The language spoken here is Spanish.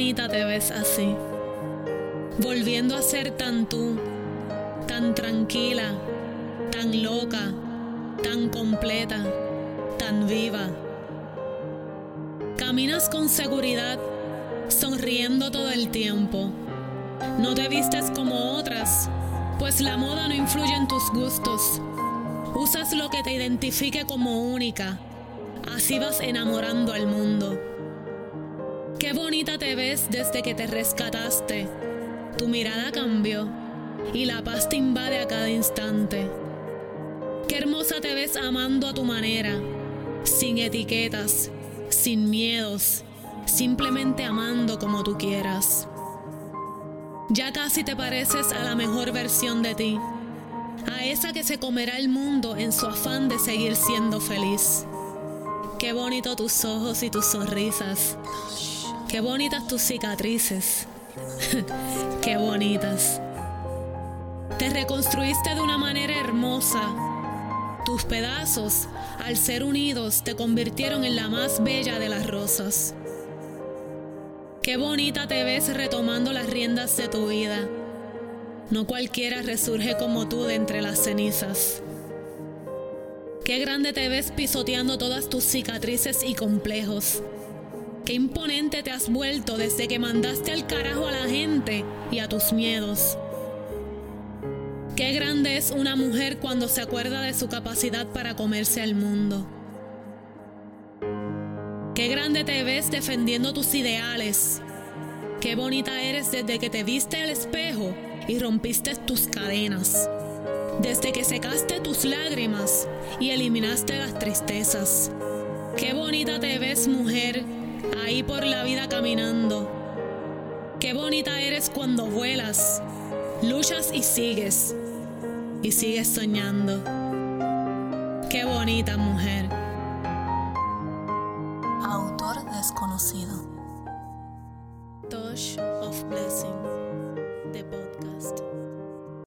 te ves así, volviendo a ser tan tú, tan tranquila, tan loca, tan completa, tan viva. Caminas con seguridad, sonriendo todo el tiempo. No te vistes como otras, pues la moda no influye en tus gustos. Usas lo que te identifique como única. Así vas enamorando al mundo. Qué bonita te ves desde que te rescataste. Tu mirada cambió y la paz te invade a cada instante. Qué hermosa te ves amando a tu manera, sin etiquetas, sin miedos, simplemente amando como tú quieras. Ya casi te pareces a la mejor versión de ti, a esa que se comerá el mundo en su afán de seguir siendo feliz. Qué bonito tus ojos y tus sonrisas. Qué bonitas tus cicatrices. Qué bonitas. Te reconstruiste de una manera hermosa. Tus pedazos, al ser unidos, te convirtieron en la más bella de las rosas. Qué bonita te ves retomando las riendas de tu vida. No cualquiera resurge como tú de entre las cenizas. Qué grande te ves pisoteando todas tus cicatrices y complejos. Qué imponente te has vuelto desde que mandaste al carajo a la gente y a tus miedos. Qué grande es una mujer cuando se acuerda de su capacidad para comerse al mundo. Qué grande te ves defendiendo tus ideales. Qué bonita eres desde que te viste al espejo y rompiste tus cadenas. Desde que secaste tus lágrimas y eliminaste las tristezas. Qué bonita te ves, mujer, ahí por la vida caminando. Qué bonita eres cuando vuelas, luchas y sigues. Y sigues soñando. Qué bonita mujer. Autor desconocido. Touch of Blessing, the podcast.